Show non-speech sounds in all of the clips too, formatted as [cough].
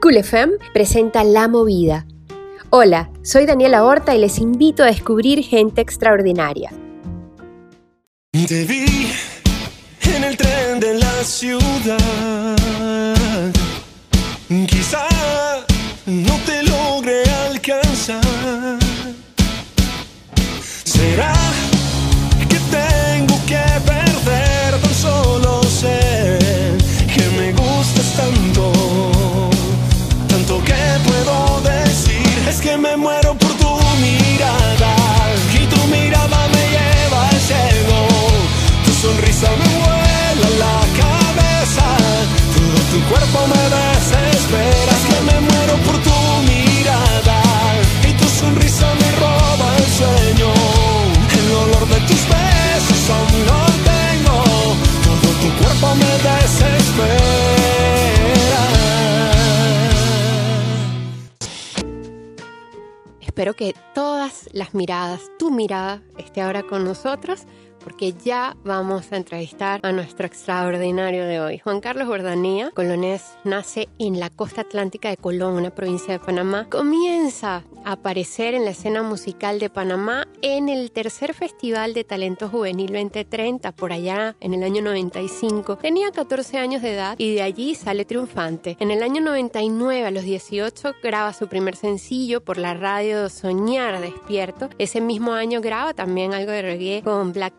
Cool presenta La Movida. Hola, soy Daniela Horta y les invito a descubrir gente extraordinaria. Sonrisa me vuela la cabeza, todo tu cuerpo me desespera. Es que me muero por tu mirada y tu sonrisa me roba el sueño. El olor de tus besos aún lo tengo, todo tu cuerpo me desespera. Espero que todas las miradas, tu mirada, esté ahora con nosotros porque ya vamos a entrevistar a nuestro extraordinario de hoy. Juan Carlos Bordanía, colonés, nace en la costa atlántica de Colón, una provincia de Panamá. Comienza a aparecer en la escena musical de Panamá en el tercer Festival de Talento Juvenil 2030, por allá en el año 95. Tenía 14 años de edad y de allí sale triunfante. En el año 99, a los 18, graba su primer sencillo por la radio Soñar Despierto. Ese mismo año graba también algo de reggae con Black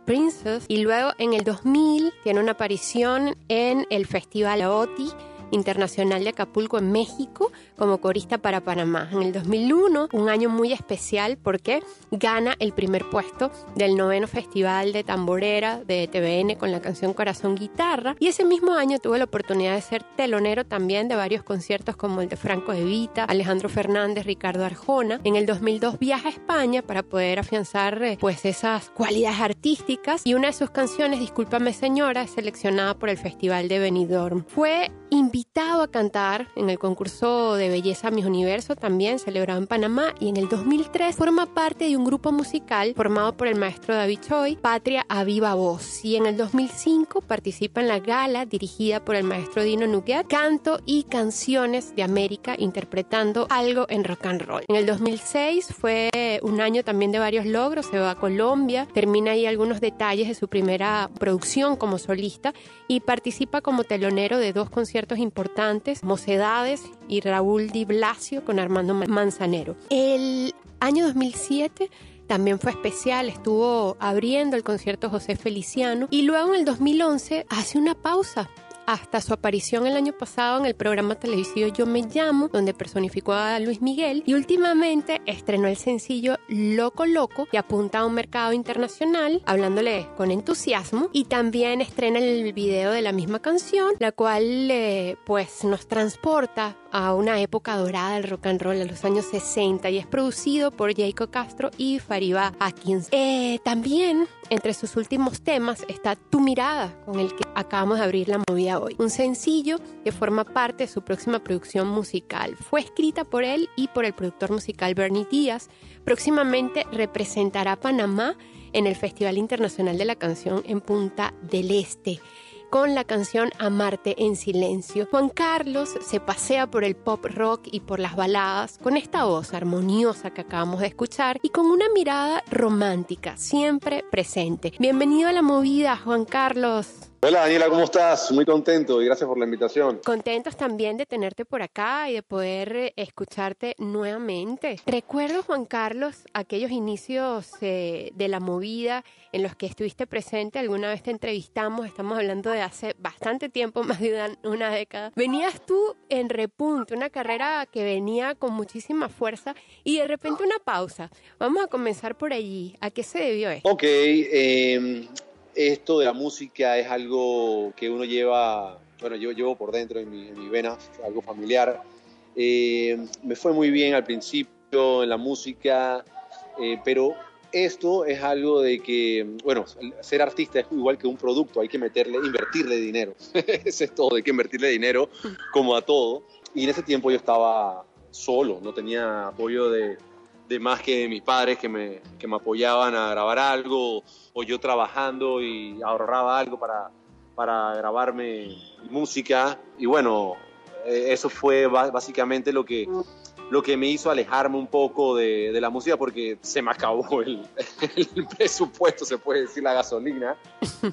Y luego en el 2000 tiene una aparición en el Festival OTI Internacional de Acapulco en México como corista para Panamá. En el 2001, un año muy especial porque gana el primer puesto del noveno Festival de Tamborera de TVN con la canción Corazón Guitarra y ese mismo año tuve la oportunidad de ser telonero también de varios conciertos como el de Franco Evita, Alejandro Fernández, Ricardo Arjona. En el 2002 viaja a España para poder afianzar eh, pues esas cualidades artísticas y una de sus canciones, Discúlpame señora, es seleccionada por el Festival de Benidorm. Fue invitado a cantar en el concurso de belleza Mis Universo, también celebrado en Panamá, y en el 2003 forma parte de un grupo musical formado por el maestro David Choi, Patria a Viva Voz, y en el 2005 participa en la gala dirigida por el maestro Dino Nuguet, Canto y Canciones de América, interpretando algo en rock and roll. En el 2006 fue un año también de varios logros, se va a Colombia, termina ahí algunos detalles de su primera producción como solista y participa como telonero de dos conciertos importantes, Mocedades y Raúl Di Blasio con Armando Manzanero. El año 2007 también fue especial, estuvo abriendo el concierto José Feliciano y luego en el 2011 hace una pausa hasta su aparición el año pasado en el programa televisivo Yo Me Llamo, donde personificó a Luis Miguel, y últimamente estrenó el sencillo Loco Loco, que apunta a un mercado internacional, hablándole con entusiasmo, y también estrena el video de la misma canción, la cual eh, pues nos transporta a una época dorada del rock and roll, a los años 60, y es producido por Jacob Castro y Fariba Atkins. Eh, también entre sus últimos temas está Tu mirada, con el que acabamos de abrir la movida hoy. Un sencillo que forma parte de su próxima producción musical. Fue escrita por él y por el productor musical Bernie Díaz. Próximamente representará a Panamá en el Festival Internacional de la Canción en Punta del Este con la canción Amarte en Silencio. Juan Carlos se pasea por el pop rock y por las baladas con esta voz armoniosa que acabamos de escuchar y con una mirada romántica, siempre presente. Bienvenido a la movida, Juan Carlos. Hola Daniela, ¿cómo estás? Muy contento y gracias por la invitación. Contentos también de tenerte por acá y de poder eh, escucharte nuevamente. Recuerdo, Juan Carlos, aquellos inicios eh, de la movida en los que estuviste presente. Alguna vez te entrevistamos, estamos hablando de hace bastante tiempo, [laughs] más de una, una década. Venías tú en repunte, una carrera que venía con muchísima fuerza y de repente una pausa. Vamos a comenzar por allí. ¿A qué se debió esto? Ok, eh, esto de la música es algo que uno lleva, bueno, yo llevo por dentro en mi, en mi vena, algo familiar. Eh, me fue muy bien al principio en la música, eh, pero esto es algo de que, bueno, ser artista es igual que un producto, hay que meterle, invertirle dinero. [laughs] Eso es todo, hay que invertirle dinero como a todo. Y en ese tiempo yo estaba solo, no tenía apoyo de, de más que mis padres que me, que me apoyaban a grabar algo, yo trabajando y ahorraba algo para, para grabarme música. Y bueno, eh, eso fue básicamente lo que, lo que me hizo alejarme un poco de, de la música porque se me acabó [laughs] el, el, presupuesto, se puede decir, la gasolina,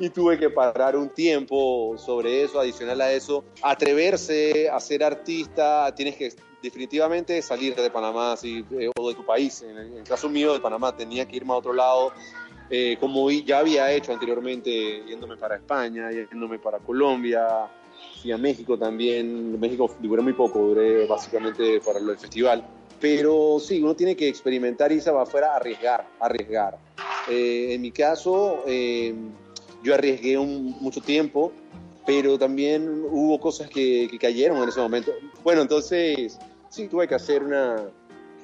y tuve que parar un tiempo sobre eso, adicional a eso, atreverse a ser artista, tienes que definitivamente salir de Panamá así, eh, o de tu país. En el, caso mío de Panamá tenía que irme a otro lado, eh, como ya había hecho anteriormente, yéndome para España, yéndome para Colombia, fui a México también. México duré muy poco, duré básicamente para el festival. Pero sí, uno tiene que experimentar y se va afuera arriesgar, arriesgar. Eh, en mi caso, yo arriesgué mucho tiempo, pero también hubo cosas que, que, cayeron en ese momento. Bueno, entonces sí tuve que hacer una,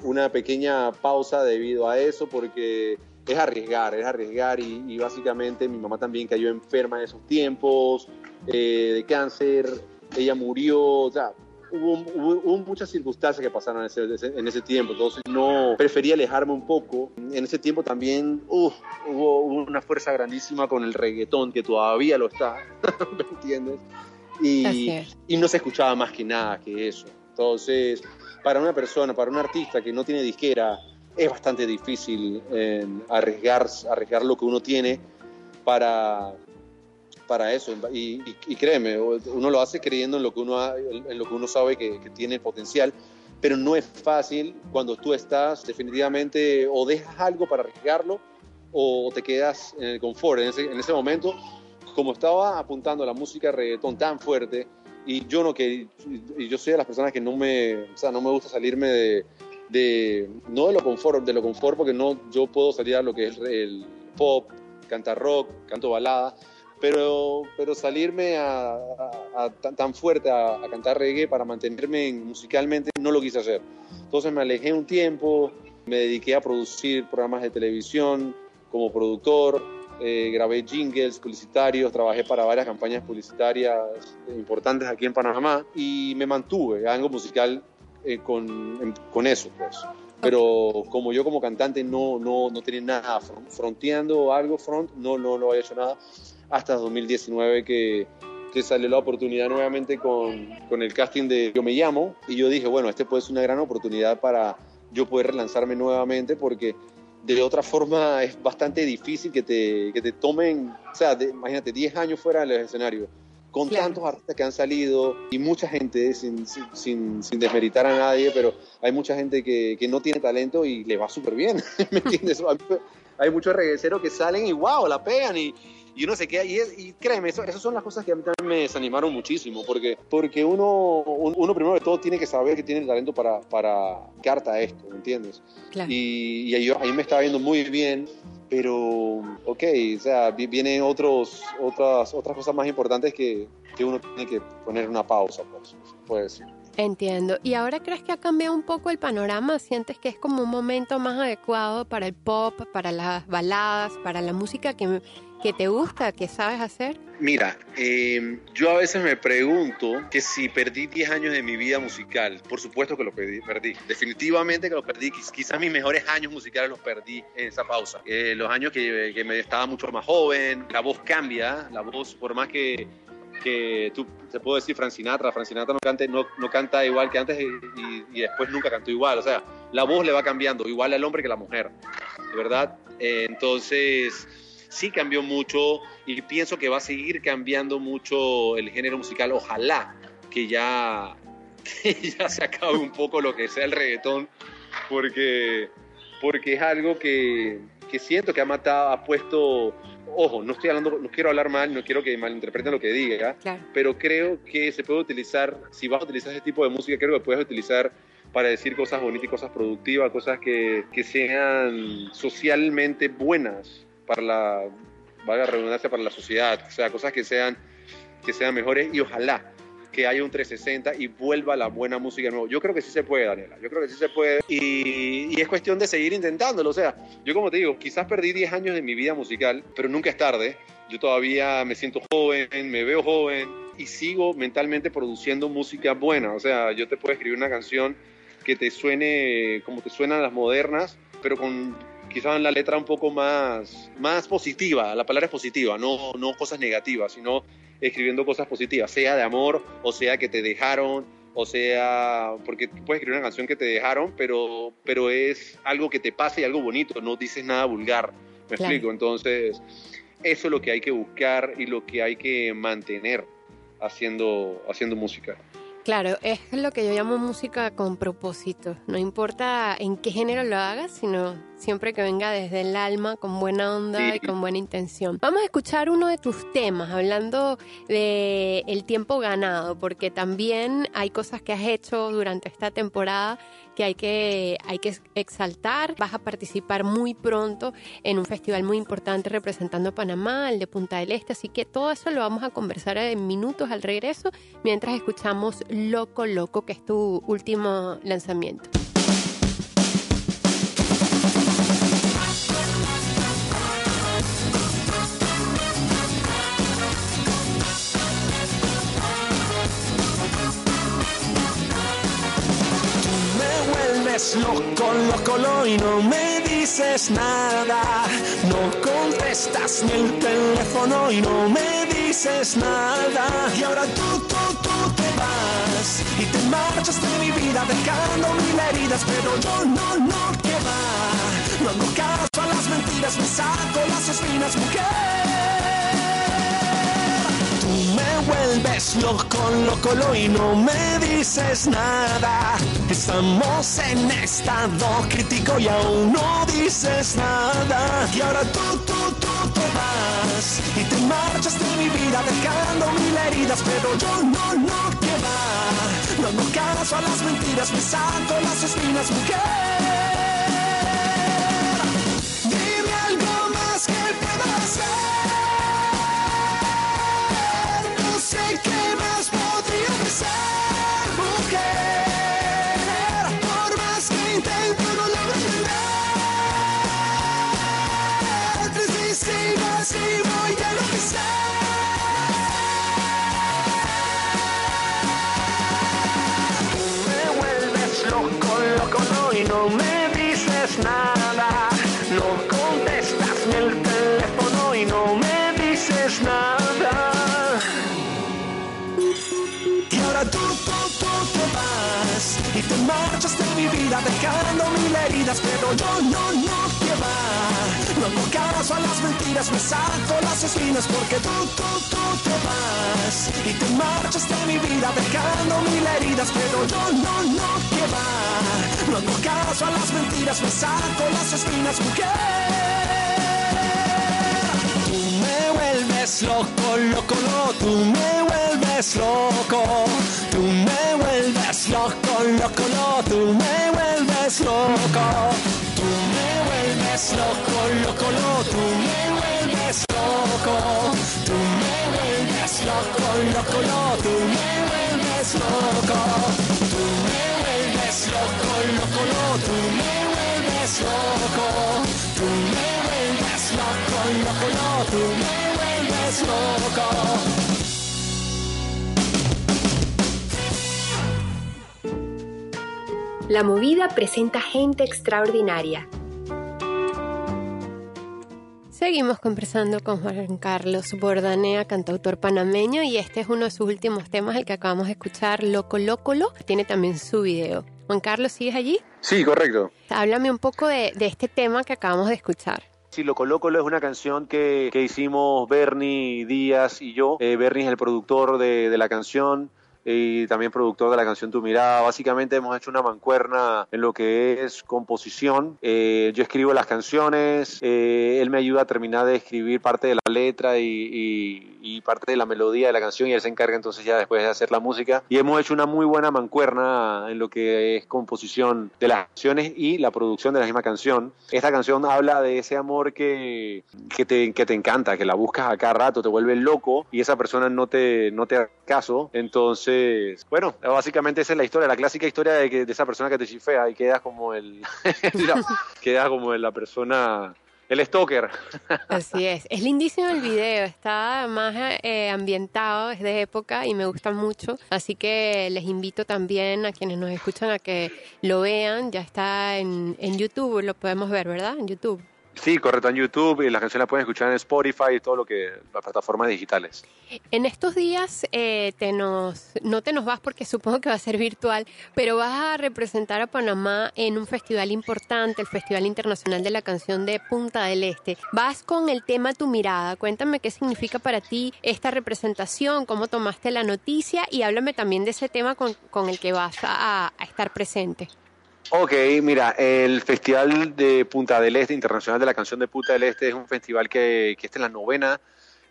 una pequeña pausa debido a eso porque es arriesgar, es arriesgar y, básicamente mi mamá también cayó enferma en esos tiempos eh, de cáncer, ella murió, o sea, hubo, hubo, muchas circunstancias que pasaron en ese, en ese, tiempo, entonces no preferí alejarme un poco. En ese tiempo también hubo una fuerza grandísima con el reggaetón, que todavía lo está, [laughs] ¿me entiendes? Y, y no se escuchaba más que nada que eso. Entonces, para una persona, para un artista que no tiene disquera, es bastante difícil eh, arriesgar, arriesgar lo que uno tiene para, para eso. Y, créeme, uno lo hace creyendo en lo que uno, en lo que uno sabe que, tiene potencial, pero no es fácil cuando tú estás definitivamente o dejas algo para arriesgarlo o te quedas en el confort. En ese, en ese momento, como estaba apuntando a la música reggaetón tan fuerte, y yo no que y yo soy de las personas que no me o sea no me gusta salirme de, de no de lo confort de lo confort porque no yo puedo salir a lo que es el pop cantar rock canto balada pero pero salirme a, tan, fuerte a, cantar reggae para mantenerme musicalmente no lo quise hacer. Entonces me alejé un tiempo me dediqué a producir programas de televisión como productor eh, grabé jingles publicitarios, trabajé para varias campañas publicitarias importantes aquí en Panamá y me mantuve algo musical eh, con, con, eso, pues. Pero como yo como cantante no, no, no tenía nada fronteando algo front, no, no, no había hecho nada hasta 2019 que, que salió la oportunidad nuevamente con, con el casting de Yo Me Llamo y yo dije, bueno, este puede ser una gran oportunidad para yo poder relanzarme nuevamente porque de otra forma es bastante difícil que te, que te tomen, o sea, imagínate, 10 años fuera del escenario, con tantos artistas que han salido y mucha gente, sin, sin, sin, desmeritar a nadie, pero hay mucha gente que, que no tiene talento y le va súper bien, [laughs] ¿me entiendes? [laughs] Hay muchos regueceros que salen y wow, la pegan y, y uno se queda, y, y créeme, eso, esas son las cosas que a mí también me desanimaron muchísimo, porque, porque uno, uno primero de todo tiene que saber que tiene el talento para, para carta esto, ¿me entiendes? Y, y ahí, ahí, me estaba viendo muy bien, pero, ok, o sea, vienen otros, otras, otras cosas más importantes que, que uno tiene que poner una pausa, pues, puede decir. Entiendo. ¿Y ahora crees que ha cambiado un poco el panorama? ¿Sientes que es como un momento más adecuado para el pop, para las baladas, para la música que, que te gusta, que sabes hacer? Mira, em, yo a veces me pregunto que si perdí 10 años de mi vida musical, por supuesto que lo perdí, perdí. definitivamente que lo perdí, quizás mis mejores años musicales los perdí en esa pausa. Eh, los años que, me estaba mucho más joven, la voz cambia, la voz por más que que tú te puedo decir Francinatra, Francinatra no, cante, no, no canta igual que antes y, y, después nunca cantó igual, o sea, la voz le va cambiando, igual al hombre que a la mujer, ¿verdad? Eh, entonces, sí cambió mucho y pienso que va a seguir cambiando mucho el género musical, ojalá que ya, [laughs] que ya se acabe un poco lo que sea el reggaetón, porque, porque es algo que, que siento que ha matado, ha puesto ojo, no estoy hablando, no quiero hablar mal, no quiero que malinterpreten lo que diga, pero creo que se puede utilizar, si vas a utilizar ese tipo de música, creo que puedes utilizar para decir cosas bonitas y cosas productivas, cosas que, que sean socialmente buenas para la, valga redundancia, para la sociedad, o sea, cosas que sean, que sean mejores y ojalá que haya un 360 y vuelva la buena música de nuevo. Yo creo que sí se puede, Daniela. Yo creo que sí se puede. Y, y, es cuestión de seguir intentándolo. O sea, yo como te digo, quizás perdí 10 años de mi vida musical, pero nunca es tarde. Yo todavía me siento joven, me veo joven y sigo mentalmente produciendo música buena. O sea, yo te puedo escribir una canción que te suene como te suenan las modernas, pero con quizás la letra un poco más, más positiva. La palabra es positiva, no, no cosas negativas, sino escribiendo cosas positivas, sea de amor o sea que te dejaron O sea, porque tú puedes escribir una canción que te dejaron, pero, pero es algo que te pasa y algo bonito, no dices nada vulgar. ¿Me Claro. explico? Entonces, eso es lo que hay que buscar y lo que hay que mantener haciendo, haciendo música. Claro, es lo que yo llamo música con propósito. No importa en qué género lo hagas, sino siempre que venga desde el alma, con buena onda Sí. y con buena intención. Vamos a escuchar uno de tus temas, hablando de el tiempo ganado, porque también hay cosas que has hecho durante esta temporada que hay que, hay que exaltar. Vas a participar muy pronto en un festival muy importante representando a Panamá, el de Punta del Este, así que todo eso lo vamos a conversar en minutos al regreso, mientras escuchamos Loco Loco, que es tu último lanzamiento. Loco, loco, lo y no me dices nada. No contestas ni el teléfono y no me dices nada. Y ahora tú, tú, tú te vas y te marchas de mi vida dejando mil heridas. Pero yo no. No vuelves loco, loco, lo y no me dices nada. Estamos en estado crítico y aún no dices nada. Y ahora tú, tú, tú te vas y te marchas de mi vida dejando mil heridas. Pero yo no, no, que va. No hago caso a las mentiras, me saco las espinas, mujer. Dime algo más que pueda hacer. Nada. No contestas ni el teléfono y no me dices nada. Y ahora tú, tú, tú te vas y te marchas de mi vida dejando mil heridas, pero yo no, no que va. No hago caso a las mentiras, me saco las espinas porque tú, tú, tú te vas y te marchas de mi vida dejando mil heridas, pero yo no, no que va. No hago caso a las mentiras, me saco las espinas, mujer. Tú me vuelves loco, loco, loco, tú me vuelves loco. Tú me vuelves loco, loco, loco, tú me vuelves loco. Loco, loco, loco, me vuelves loco. Tú me vuelves loco, loco, loco, me vuelves me vuelves loco, loco, loco, tú me vuelves loco. Tú me me vuelves. La movida presenta gente extraordinaria. Seguimos conversando con Juan Carlos Bordanea, cantautor panameño, y este es uno de sus últimos temas, el que acabamos de escuchar, Loco Lócolo. Tiene también su video. Juan Carlos, ¿sigues allí? Sí, correcto. Háblame un poco de, de este tema que acabamos de escuchar. Sí, Loco Loco es una canción que, que hicimos Bernie Díaz y yo. Eh, Bernie es el productor de, de la canción y también productor de la canción Tu Mirada. Básicamente hemos hecho una mancuerna en lo que es composición. Eh, yo escribo las canciones, eh, él me ayuda a terminar de escribir parte de la letra y, y- y parte de la melodía de la canción y él se encarga entonces ya después de hacer la música. Y hemos hecho una muy buena mancuerna en lo que es composición de las canciones y la producción de la misma canción. Esta canción habla de ese amor que, que, te, que te encanta, que la buscas a cada rato, te vuelve loco y esa persona no te, no te da caso. Entonces, bueno, básicamente esa es la historia, la clásica historia de, que, de esa persona que te chifea y quedas como el... [laughs] quedas como la persona... El stalker. Así es. Es lindísimo el video, está más eh, ambientado, es de época y me gusta mucho. Así que les invito también a quienes nos escuchan a que lo vean. Ya está en, en YouTube, lo podemos ver, ¿verdad? En YouTube. Sí, correcto, en YouTube y las canciones las pueden escuchar en Spotify y todo lo que las plataformas digitales. En estos días eh, te nos, no te nos vas porque supongo que va a ser virtual, pero vas a representar a Panamá en un festival importante, el Festival Internacional de la Canción de Punta del Este. Vas con el tema Tu Mirada. Cuéntame qué significa para ti esta representación, cómo tomaste la noticia y háblame también de ese tema con, con el que vas a estar presente. Ok, mira, el Festival de Punta del Este, Internacional de la Canción de Punta del Este, es un festival que, que esta es la novena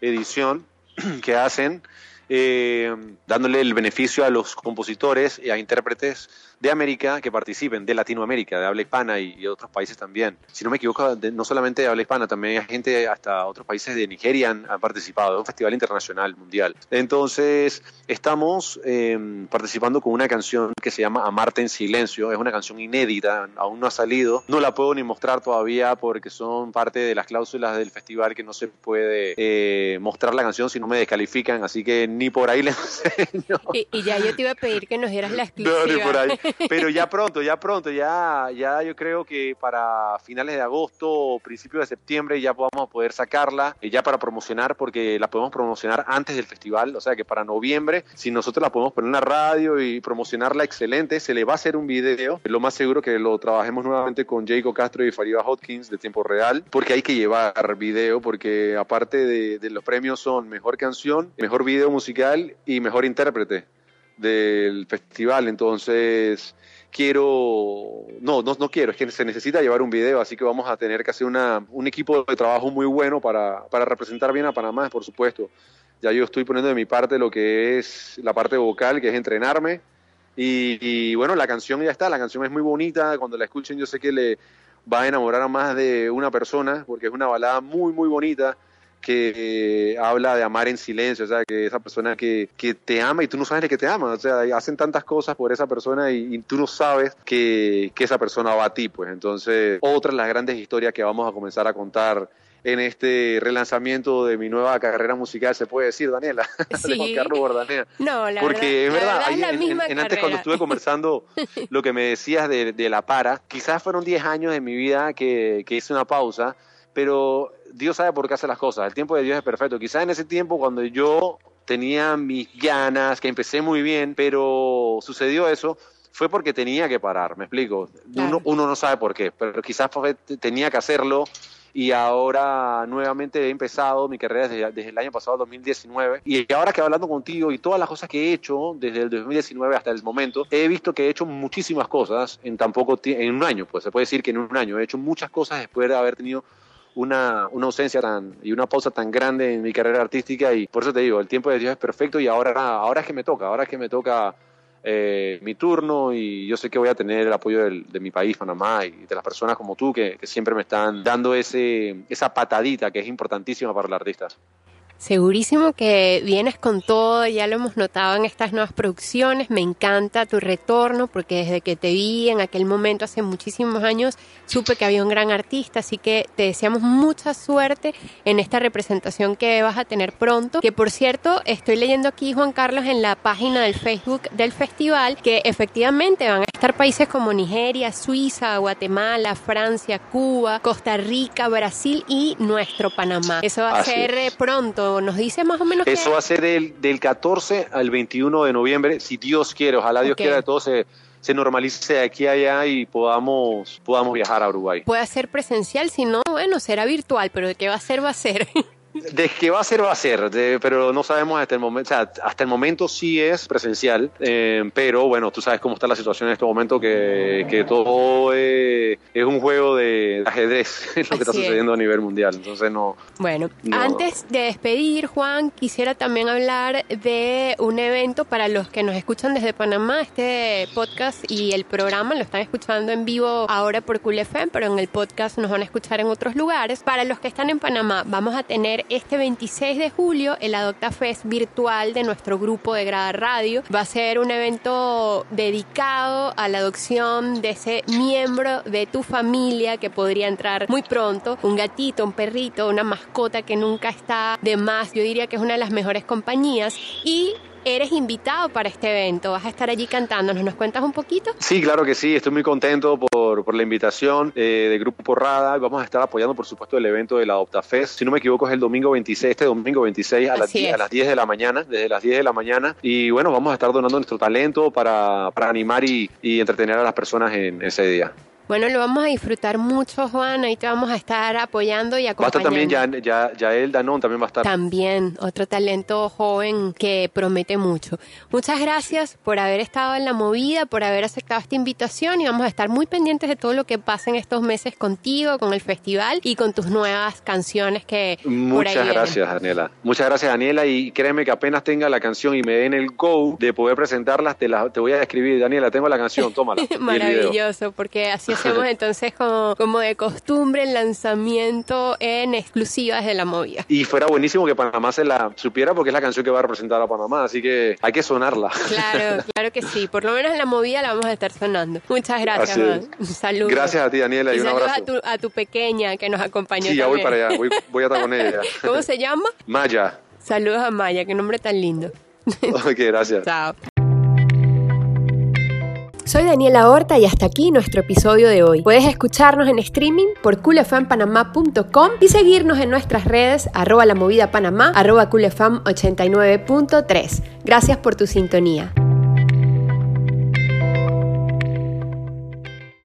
edición [clears throat] que hacen, eh, dándole el beneficio a los compositores y a intérpretes de América que participen, de Latinoamérica, de habla hispana y, otros países también. Si no me equivoco, no solamente de habla hispana, también hay gente hasta otros países de Nigeria han, participado, un festival internacional, mundial. Entonces, estamos eh, participando con una canción que se llama Amarte en Silencio, es una canción inédita, aún no ha salido, no la puedo ni mostrar todavía porque son parte de las cláusulas del festival que no se puede eh, mostrar la canción si no me descalifican, así que ni por ahí les [laughs] enseño. Y, y ya yo te iba a pedir que nos dieras la [laughs] No, ni exclusiva. por ahí. Pero ya [laughs] pronto, ya pronto, ya, ya yo creo que para finales de agosto o principios de septiembre ya vamos a poder sacarla, eh, ya para promocionar, porque la podemos promocionar antes del festival, o sea que para noviembre, si nosotros la podemos poner en la radio y promocionarla excelente, se le va a hacer un video, lo más seguro que lo trabajemos nuevamente con Jacob Castro y Fariba Hotkins de tiempo real, porque hay que llevar video, porque aparte de, de los premios son mejor canción, mejor video musical y mejor intérprete del festival, entonces quiero, no, no, no quiero, es que se necesita llevar un video, así que vamos a tener que hacer una, un equipo de trabajo muy bueno para, para representar bien a Panamá, por supuesto. Ya yo estoy poniendo de mi parte lo que es la parte vocal, que es entrenarme, y, y bueno, la canción ya está, la canción es muy bonita, cuando la escuchen yo sé que le va a enamorar a más de una persona, porque es una balada muy, muy bonita que eh, habla de amar en silencio, o sea, que esa persona que, que te ama y tú no sabes de que te ama, o sea, hacen tantas cosas por esa persona y, y tú no sabes que, que esa persona va a ti, pues entonces, otra de las grandes historias que vamos a comenzar a contar en este relanzamiento de mi nueva carrera musical, se puede decir, Daniela, Sí. [laughs] de Juan Carlos Bordanea. No, la Porque es verdad, en- en- misma en antes cuando estuve conversando lo que me decías de, de la para, quizás fueron 10 años de mi vida que, que hice una pausa, pero Dios sabe por qué hace las cosas, el tiempo de Dios es perfecto. Quizás en ese tiempo cuando yo tenía mis ganas, que empecé muy bien, pero sucedió eso, fue porque tenía que parar, me explico. Claro. Uno, uno no sabe por qué, pero quizás tenía que hacerlo y ahora nuevamente he empezado mi carrera desde, desde el año pasado, 2019, y ahora que hablando contigo y todas las cosas que he hecho desde el 2019 hasta el momento, he visto que he hecho muchísimas cosas en tan poco en un año, pues se puede decir que en un año he hecho muchas cosas después de haber tenido una, una ausencia tan y una pausa tan grande en mi carrera artística y por eso te digo, el tiempo de Dios es perfecto y ahora, ahora es que me toca, ahora es que me toca eh, mi turno y yo sé que voy a tener el apoyo del- de mi país, Panamá, y de las personas como tú que, que siempre me están dando ese, esa patadita que es importantísima para los artistas. Segurísimo que vienes con todo, ya lo hemos notado en estas nuevas producciones, me encanta tu retorno porque desde que te vi en aquel momento hace muchísimos años supe que había un gran artista, así que te deseamos mucha suerte en esta representación que vas a tener pronto, que por cierto estoy leyendo aquí Juan Carlos en la página del Facebook del festival que efectivamente van a estar países como Nigeria, Suiza, Guatemala, Francia, Cuba, Costa Rica, Brasil y nuestro Panamá. Eso va a Así ser es. eh, nos dice más o menos que- Eso va a ser del, del 14 al 21 de noviembre, si Dios quiere, ojalá Dios Ok. quiera que todo se, se normalice de aquí a allá y podamos, podamos viajar a Uruguay. puede ser presencial, si no, bueno, será virtual, pero de qué va a ser, va a ser. [laughs] De que va a ser, va a ser, de- pero no sabemos hasta el momento, o sea, hasta el momento sí es presencial, eh, pero bueno, tú sabes cómo está la situación en este momento, que, que todo eh, es un juego de ajedrez, [laughs] es lo que está Así es. sucediendo a nivel mundial, entonces no, Bueno, No. antes de despedir, Juan, quisiera también hablar de un evento para los que nos escuchan desde Panamá. Este podcast y el programa lo están escuchando en vivo ahora por Cool FM, pero en el podcast nos van a escuchar en otros lugares. Para los que están en Panamá, vamos a tener este 26 de julio el Adopta Fest virtual de nuestro grupo de Grada Radio. Va a ser un evento dedicado a la adopción de ese miembro de tu familia que podría entrar muy pronto, un gatito, un perrito, una mascota que nunca está de más. Yo diría que es una de las mejores compañías y eres invitado para este evento, vas a estar allí cantándonos, ¿nos cuentas un poquito? Sí, claro que sí, estoy muy contento por, por la invitación eh, de Grupo Rada, vamos a estar apoyando por supuesto el evento de la Fest. si no me equivoco es el domingo 26, este domingo 26 a las, 10, a las 10 de la mañana, desde las 10 de la mañana, y bueno, vamos a estar donando nuestro talento para, para animar y, y entretener a las personas en ese día. Bueno, lo vamos a disfrutar mucho, Juan. Ahí te vamos a estar apoyando y acompañando. Va a estar también ya, ya, él, Danón, también va a estar. También, otro talento joven que promete mucho. Muchas gracias por haber estado en la movida, por haber aceptado esta invitación y vamos a estar muy pendientes de todo lo que pasa en estos meses contigo, con el festival y con tus nuevas canciones que Muchas por ahí gracias, Daniela. Muchas gracias, Daniela. Y créeme que apenas tenga la canción y me den el go de poder presentarlas, te, la, te voy a escribir. Daniela, tengo la canción, tómala. [laughs] Maravilloso, porque así es hacemos [laughs] entonces como, como de costumbre el lanzamiento en exclusivas de la movida. Y fuera buenísimo que Panamá se la supiera porque es la canción que va a representar a Panamá, así que hay que sonarla. Claro, [laughs] claro que sí. Por lo menos en la movida la vamos a estar sonando. Muchas gracias, Saludos. Gracias a ti, Daniela, y, un abrazo. A tu, a tu pequeña que nos acompañó. Sí, ya voy para allá, voy, voy a estar con ella. [laughs] ¿Cómo se llama? Maya. Saludos a Maya, qué nombre tan lindo. Ok, gracias. Chao. Soy Daniela Horta y hasta aquí nuestro episodio de hoy. Puedes escucharnos en streaming por coolfmpanamá.com y seguirnos en nuestras redes arroba la movida panamá, arroba coolfm89.3. Gracias por tu sintonía.